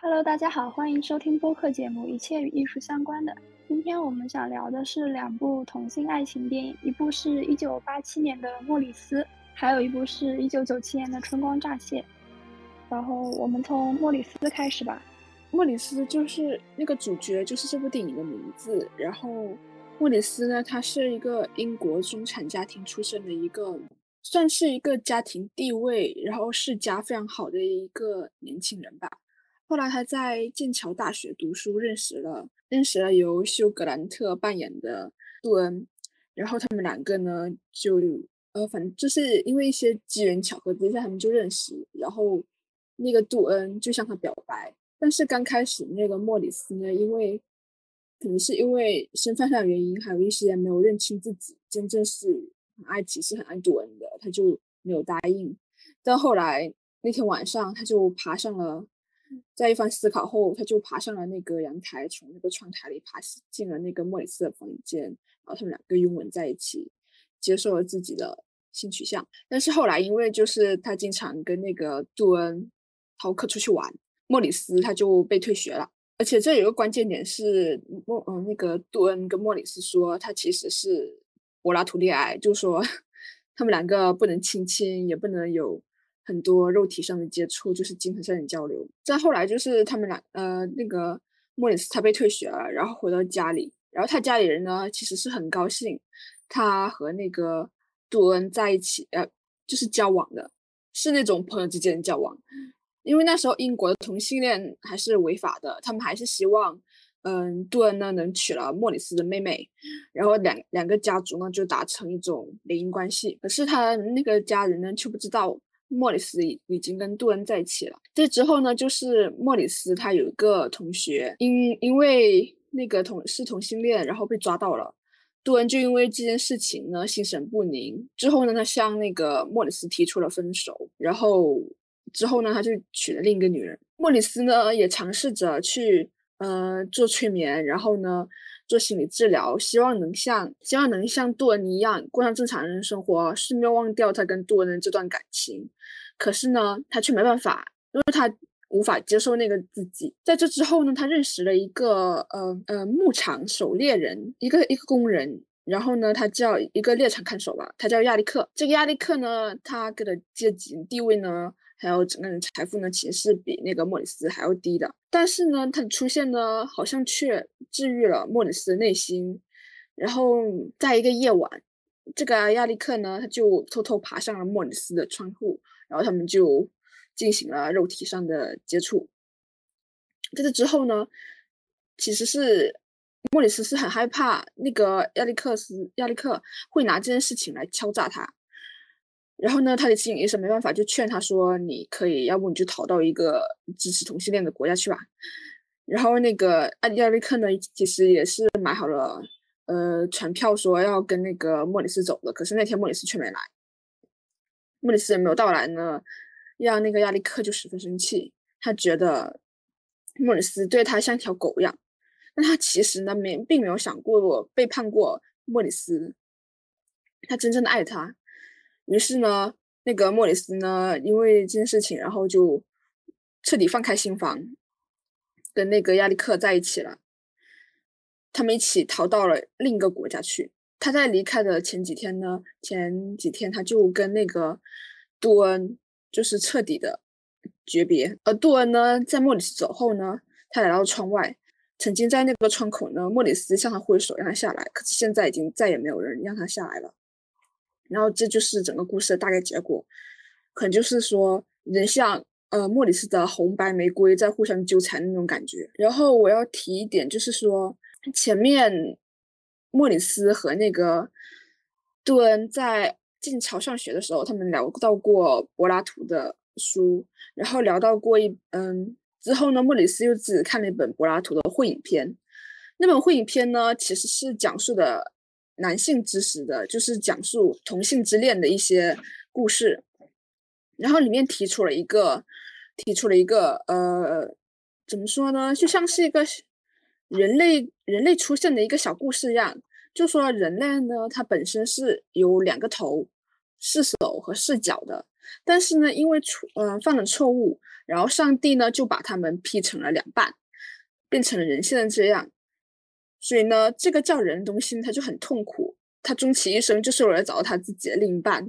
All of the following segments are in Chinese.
Hello，大家好，欢迎收听播客节目《一切与艺术相关的》。今天我们想聊的是两部同性爱情电影，一部是一九八七年的《莫里斯》，还有一部是一九九七年的《春光乍泄》。然后我们从莫里斯开始吧。莫里斯就是那个主角，就是这部电影的名字。然后莫里斯呢，他是一个英国中产家庭出身的一个，算是一个家庭地位然后世家非常好的一个年轻人吧。后来他在剑桥大学读书，认识了认识了由休格兰特扮演的杜恩，然后他们两个呢就呃，反正就是因为一些机缘巧合之下，他们就认识，然后那个杜恩就向他表白，但是刚开始那个莫里斯呢，因为可能是因为身份上的原因，还有一些没有认清自己真正是很爱其实很爱杜恩的，他就没有答应。但后来那天晚上，他就爬上了。在一番思考后，他就爬上了那个阳台，从那个窗台里爬进了那个莫里斯的房间，然后他们两个拥吻在一起，接受了自己的性取向。但是后来，因为就是他经常跟那个杜恩逃课出去玩，莫里斯他就被退学了。而且这有个关键点是莫嗯那个杜恩跟莫里斯说，他其实是柏拉图恋爱，就说 他们两个不能亲亲，也不能有。很多肉体上的接触就是精神上的交流。再后来就是他们俩，呃，那个莫里斯他被退学了，然后回到家里，然后他家里人呢其实是很高兴他和那个杜恩在一起，呃，就是交往的，是那种朋友之间的交往。因为那时候英国的同性恋还是违法的，他们还是希望，嗯，杜恩呢能娶了莫里斯的妹妹，然后两两个家族呢就达成一种联姻关系。可是他那个家人呢却不知道。莫里斯已已经跟杜恩在一起了。这之后呢，就是莫里斯他有一个同学，因因为那个同是同性恋，然后被抓到了。杜恩就因为这件事情呢，心神不宁。之后呢，他向那个莫里斯提出了分手。然后之后呢，他就娶了另一个女人。莫里斯呢，也尝试着去呃做催眠，然后呢。做心理治疗，希望能像希望能像杜恩一样过上正常人生活，顺便忘掉他跟杜恩的这段感情。可是呢，他却没办法，因为他无法接受那个自己。在这之后呢，他认识了一个呃呃牧场狩猎人，一个一个工人。然后呢，他叫一个猎场看守吧，他叫亚历克。这个亚历克呢，他给的阶级地位呢？还有整个人财富呢，其实是比那个莫里斯还要低的。但是呢，他的出现呢，好像却治愈了莫里斯的内心。然后在一个夜晚，这个亚历克呢，他就偷偷爬上了莫里斯的窗户，然后他们就进行了肉体上的接触。在这之后呢，其实是莫里斯是很害怕那个亚历克斯亚历克会拿这件事情来敲诈他。然后呢，他的心理医生没办法，就劝他说：“你可以，要不你就逃到一个支持同性恋的国家去吧。”然后那个艾迪亚利克呢，其实也是买好了呃船票，说要跟那个莫里斯走的。可是那天莫里斯却没来，莫里斯也没有到来呢，让那个亚历克就十分生气。他觉得莫里斯对他像条狗一样，但他其实呢没并没有想过背叛过莫里斯，他真正的爱他。于是呢，那个莫里斯呢，因为这件事情，然后就彻底放开心房，跟那个亚历克在一起了。他们一起逃到了另一个国家去。他在离开的前几天呢，前几天他就跟那个杜恩就是彻底的诀别。而杜恩呢，在莫里斯走后呢，他来到窗外，曾经在那个窗口呢，莫里斯向他挥手让他下来，可是现在已经再也没有人让他下来了。然后这就是整个故事的大概结果，可能就是说人像呃莫里斯的红白玫瑰在互相纠缠那种感觉。然后我要提一点，就是说前面莫里斯和那个杜恩在剑桥上学的时候，他们聊到过柏拉图的书，然后聊到过一嗯之后呢，莫里斯又自己看了一本柏拉图的会影片，那本会影片呢其实是讲述的。男性知识的，就是讲述同性之恋的一些故事，然后里面提出了一个，提出了一个，呃，怎么说呢？就像是一个人类人类出现的一个小故事一样，就说人类呢，它本身是有两个头、四手和四脚的，但是呢，因为错嗯犯了错误，然后上帝呢就把他们劈成了两半，变成了人现在这样。所以呢，这个叫人的东西他就很痛苦，他终其一生就是为了找到他自己的另一半，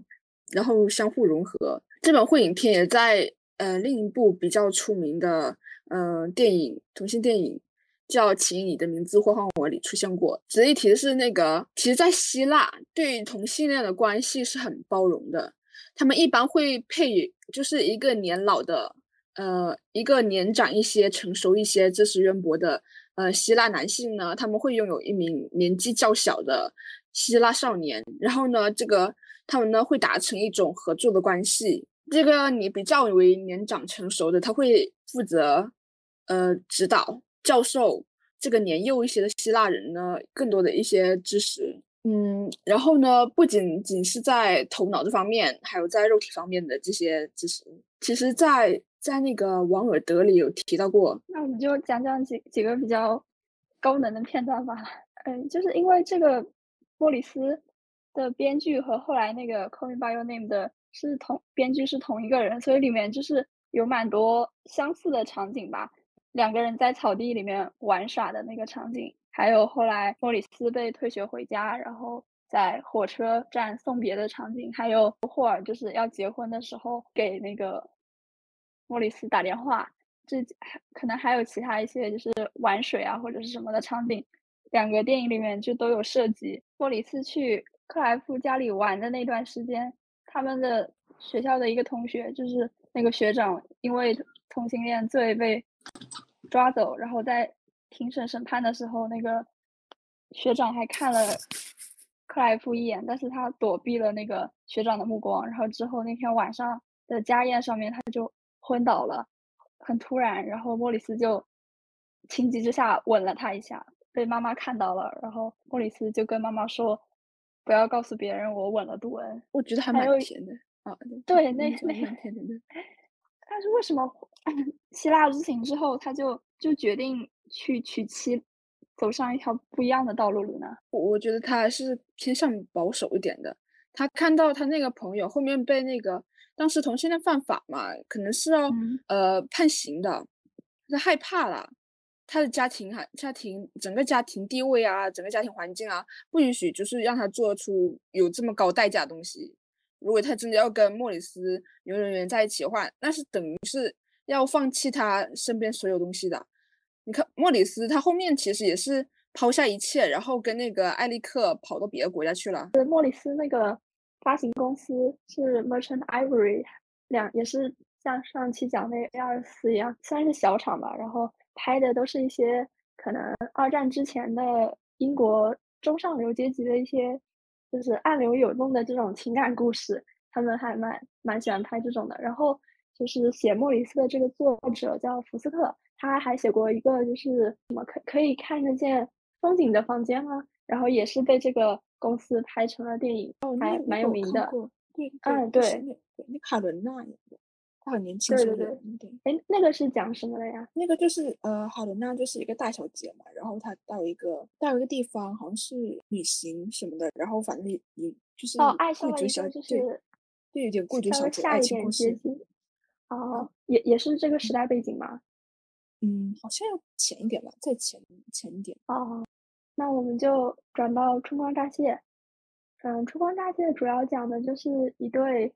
然后相互融合。这本会影片也在呃另一部比较出名的嗯电影同性电影。叫请你的名字呼唤我里出现过。值得一提的是，那个其实，在希腊对同性恋的关系是很包容的。他们一般会配就是一个年老的，呃，一个年长一些、成熟一些、知识渊博的，呃，希腊男性呢，他们会拥有一名年纪较小的希腊少年。然后呢，这个他们呢会达成一种合作的关系。这个你比较为年长成熟的，他会负责呃指导。教授这个年幼一些的希腊人呢，更多的一些知识，嗯，然后呢，不仅仅是在头脑这方面，还有在肉体方面的这些知识，其实，在在那个王尔德里有提到过。那我们就讲讲几几个比较高能的片段吧。嗯，就是因为这个莫里斯的编剧和后来那个《Call Me by Your Name》的是同编剧是同一个人，所以里面就是有蛮多相似的场景吧。两个人在草地里面玩耍的那个场景，还有后来莫里斯被退学回家，然后在火车站送别的场景，还有霍尔就是要结婚的时候给那个莫里斯打电话，这可能还有其他一些就是玩水啊或者是什么的场景，两个电影里面就都有涉及。莫里斯去克莱夫家里玩的那段时间，他们的学校的一个同学就是那个学长，因为同性恋罪被。抓走，然后在庭审审判的时候，那个学长还看了克莱夫一眼，但是他躲避了那个学长的目光。然后之后那天晚上的家宴上面，他就昏倒了，很突然。然后莫里斯就情急之下吻了他一下，被妈妈看到了。然后莫里斯就跟妈妈说：“不要告诉别人我吻了杜恩。”我觉得还蛮甜的啊，对，那那甜甜的。但 是为什么希腊之行之后，他就就决定去娶妻，走上一条不一样的道路了呢？我我觉得他还是偏向保守一点的。他看到他那个朋友后面被那个当时同性恋犯法嘛，可能是要呃判刑的，他害怕了。他的家庭还家庭整个家庭地位啊，整个家庭环境啊，不允许就是让他做出有这么高代价的东西。如果他真的要跟莫里斯永远远在一起的话，那是等于是要放弃他身边所有东西的。你看莫里斯，他后面其实也是抛下一切，然后跟那个艾利克跑到别的国家去了。莫里斯那个发行公司是 Merchant Ivory，两也是像上期讲那 A 二四一样，算是小厂吧。然后拍的都是一些可能二战之前的英国中上流阶级的一些。就是暗流涌动的这种情感故事，他们还蛮蛮喜欢拍这种的。然后就是写莫里斯的这个作者叫福斯特，他还写过一个就是什么可可以看得见风景的房间吗？然后也是被这个公司拍成了电影，哦还蛮有名的。对，嗯，对，那卡伦娜演的。很年轻，对对对，哎，那个是讲什么的呀？那个就是呃，卡伦娜就是一个大小姐嘛，然后她到一个到一个地方，好像是旅行什么的，然后反正也也就是哦，爱上了一个就是对，有点贵族小姐爱情故事。哦，也也是这个时代背景吗？嗯，好像要浅一点吧，再浅浅一点。哦，那我们就转到春光乍泄。嗯，春光乍泄主要讲的就是一对。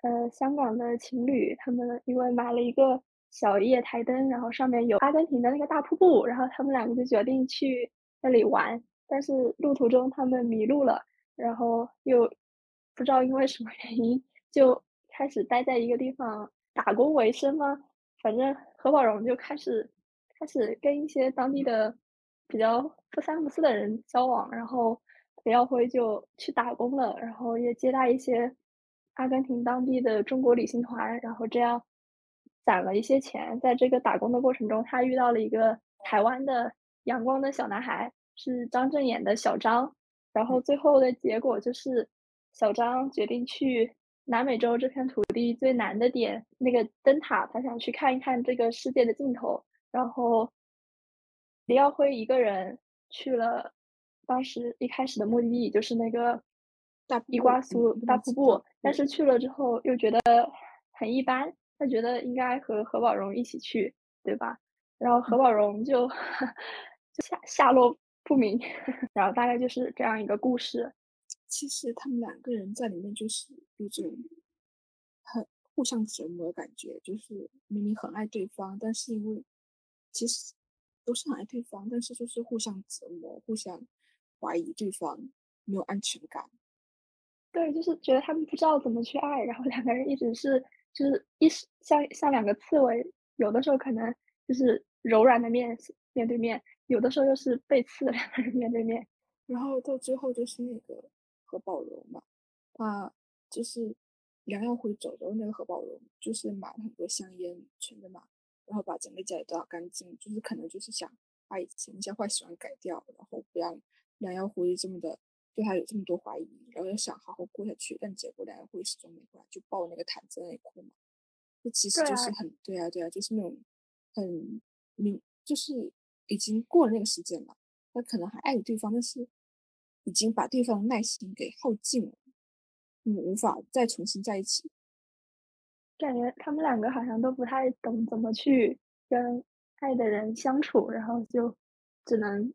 呃，香港的情侣，他们因为买了一个小夜台灯，然后上面有阿根廷的那个大瀑布，然后他们两个就决定去那里玩。但是路途中他们迷路了，然后又不知道因为什么原因，就开始待在一个地方打工为生吗？反正何宝荣就开始开始跟一些当地的比较不三不四的人交往，然后李耀辉就去打工了，然后也接待一些。阿根廷当地的中国旅行团，然后这样攒了一些钱。在这个打工的过程中，他遇到了一个台湾的阳光的小男孩，是张震演的小张。然后最后的结果就是，小张决定去南美洲这片土地最南的点，那个灯塔，他想去看一看这个世界的尽头。然后李耀辉一个人去了，当时一开始的目的地就是那个大伊瓜苏大瀑布，但是去了之后又觉得很一般，他觉得应该和何宝荣一起去，对吧？然后何宝荣就 就下下落不明，然后大概就是这样一个故事。其实他们两个人在里面就是有种很互相折磨的感觉，就是明明很爱对方，但是因为其实都是很爱对方，但是就是互相折磨，互相怀疑对方，没有安全感。对，就是觉得他们不知道怎么去爱，然后两个人一直是就是一时像像两个刺猬，有的时候可能就是柔软的面面对面，有的时候又是被刺的两个人面对面，然后到最后就是那个。何宝荣嘛，他就是梁耀辉走的那个何宝荣，就是买了很多香烟存着嘛，然后把整个家里打干净，就是可能就是想把以前一些坏习惯改掉，然后不让梁耀辉这么的对他有这么多怀疑，然后又想好好过下去，但结果梁耀辉始终没过来，就抱那个毯子那里哭嘛，这其实就是很对啊对啊，就是那种很明，就是已经过了那个时间了，他可能还爱着对方，但是。已经把对方的耐心给耗尽了，嗯，无法再重新在一起。感觉他们两个好像都不太懂怎么去跟爱的人相处，然后就只能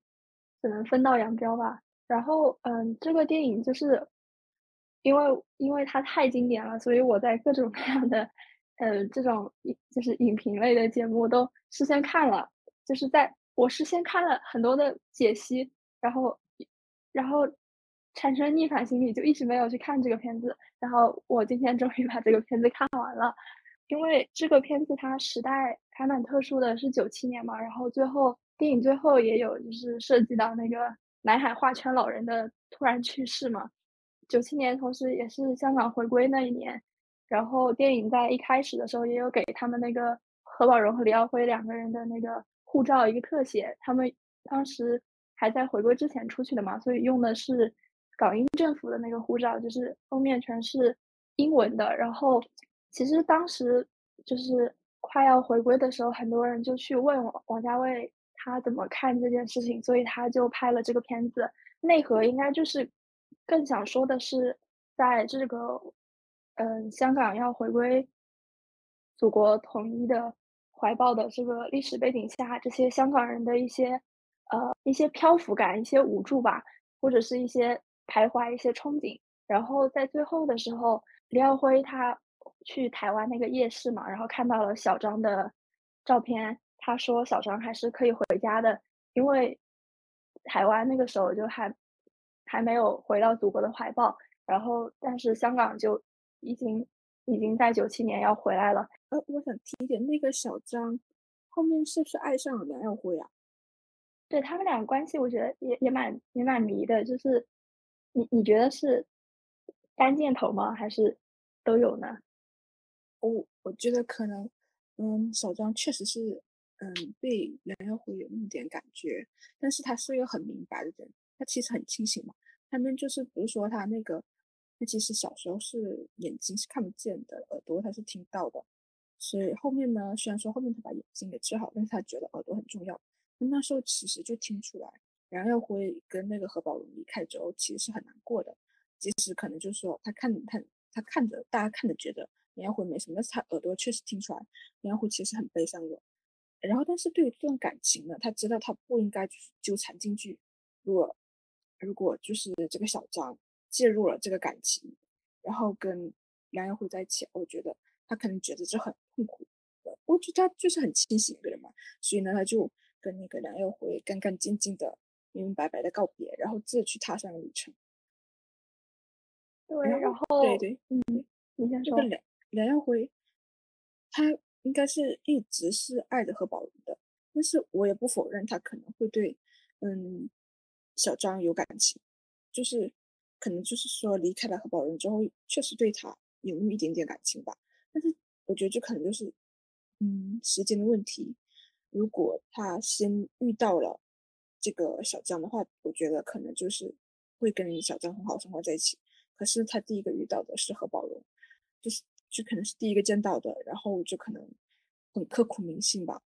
只能分道扬镳吧。然后，嗯，这个电影就是因为因为它太经典了，所以我在各种各样的呃这种就是影评类的节目都事先看了，就是在我事先看了很多的解析，然后。然后产生逆反心理，就一直没有去看这个片子。然后我今天终于把这个片子看完了，因为这个片子它时代还蛮特殊的，是九七年嘛。然后最后电影最后也有就是涉及到那个南海画圈老人的突然去世嘛。九七年同时也是香港回归那一年，然后电影在一开始的时候也有给他们那个何宝荣和李耀辉两个人的那个护照一个特写，他们当时。还在回归之前出去的嘛，所以用的是港英政府的那个护照，就是封面全是英文的。然后其实当时就是快要回归的时候，很多人就去问王家卫他怎么看这件事情，所以他就拍了这个片子。内核应该就是更想说的是，在这个嗯香港要回归祖国统一的怀抱的这个历史背景下，这些香港人的一些。呃，一些漂浮感，一些无助吧，或者是一些徘徊，一些憧憬。然后在最后的时候，李耀辉他去台湾那个夜市嘛，然后看到了小张的照片，他说小张还是可以回家的，因为台湾那个时候就还还没有回到祖国的怀抱。然后，但是香港就已经已经在九七年要回来了。呃，我想提一点，那个小张后面是不是爱上了梁耀辉啊？对他们俩关系，我觉得也也蛮也蛮迷的。就是你你觉得是单箭头吗？还是都有呢？我我觉得可能，嗯，小张确实是，嗯，对梁耀辉有那么点感觉，但是他是一个很明白的人，他其实很清醒嘛。他们就是比如说他那个，他其实小时候是眼睛是看不见的，耳朵他是听到的，所以后面呢，虽然说后面他把眼睛给治好，但是他觉得耳朵很重要。那时候其实就听出来，梁耀辉跟那个何宝荣离开之后，其实是很难过的。即使可能就是说，他看他他看着大家看着觉得梁耀辉没什么，但是他耳朵确实听出来，梁耀辉其实很悲伤的。然后，但是对于这段感情呢，他知道他不应该纠缠进去。如果如果就是这个小张介入了这个感情，然后跟梁耀辉在一起，我觉得他可能觉得这很痛苦。我觉得他就是很清醒一个人嘛，所以呢，他就。跟那个梁耀辉干干净净的、明明白白的告别，然后自去踏上旅程。对，然后对对，嗯，你先说。梁梁耀辉，他应该是一直是爱着何宝荣的，但是我也不否认他可能会对，嗯，小张有感情，就是可能就是说离开了何宝荣之后，确实对他有那么一点点感情吧。但是我觉得这可能就是，嗯，时间的问题。如果他先遇到了这个小江的话，我觉得可能就是会跟小江很好生活在一起。可是他第一个遇到的是何宝荣，就是就可能是第一个见到的，然后就可能很刻骨铭心吧，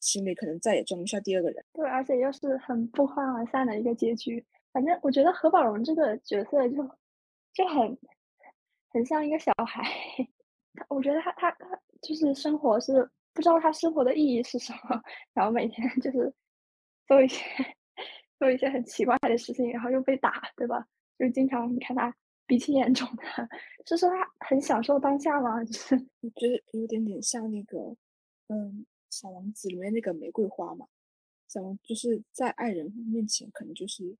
心里可能再也装不下第二个人。对，而且又是很不欢而散的一个结局。反正我觉得何宝荣这个角色就就很很像一个小孩。我觉得他他他就是生活是不知道他生活的意义是什么，然后每天就是做一些 做一些很奇怪的事情，然后又被打，对吧？就经常你看他鼻青眼肿的，是说他很享受当下吗？就是我觉得有点点像那个嗯《小王子》里面那个玫瑰花嘛，小王就是在爱人面前可能就是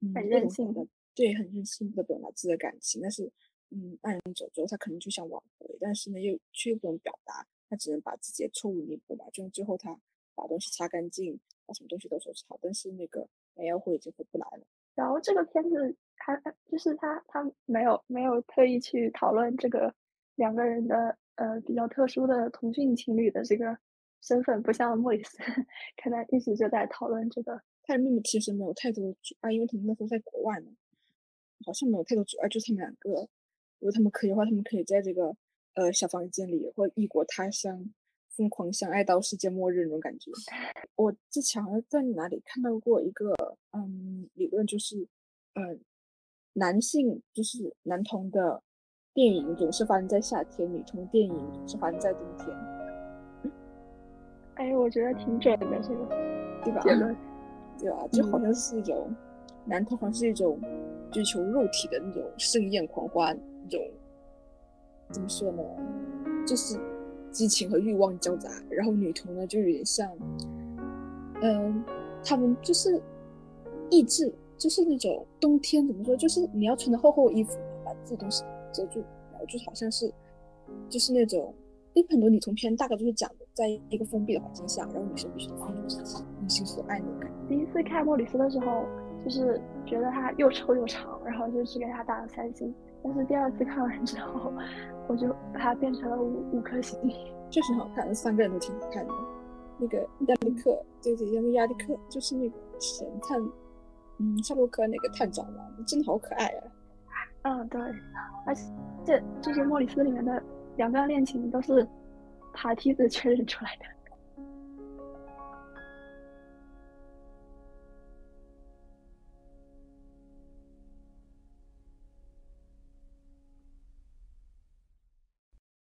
嗯很任性的。对，很任性的表达自己的感情，但是，嗯，爱人走之后，他可能就想挽回，但是呢，又却又不能表达，他只能把自己的错误弥补嘛。就是最后他把东西擦干净，把什么东西都收拾好，但是那个梅耀辉已经回不来了。然后这个片子，他就是他他没有没有特意去讨论这个两个人的呃比较特殊的同性情侣的这个身份，不像莫里斯，看他一直就在讨论这个。他的秘密其实没有太多阻碍，因为他们那时候在国外嘛。好像没有太多阻碍，就他们两个。如果他们可以的话，他们可以在这个呃小房间里，或异国他乡疯狂相爱到世界末日那种感觉。我之前好像在哪里看到过一个嗯理论，就是呃男性就是男同的电影总是发生在夏天，女同电影总是发生在冬天。哎，我觉得挺准的这个，对吧？结论，对吧？就好像是一种男同，好像是一种。追求肉体的那种盛宴狂欢，那种怎么说呢？就是激情和欲望交杂。然后女同呢，就有点像，嗯，他们就是意志，就是那种冬天怎么说？就是你要穿的厚厚衣服，把自己东西遮住，然后就好像是，就是那种，因为很多女同片大概都是讲的，在一个封闭的环境下，然后女生必须放纵自己，内心所爱的。第一次看莫里斯的时候。就是觉得他又臭又长，然后就只给他打了三星。但是第二次看完之后，我就把它变成了五五颗星。确实好看，三个人都挺好看的。那个亚历克，对对，那个亚历克就是那个神探，嗯，夏洛克那个探长嘛，真的好可爱啊。嗯，对，而且这就是莫里斯里面的两段恋情都是爬梯子确认出来的。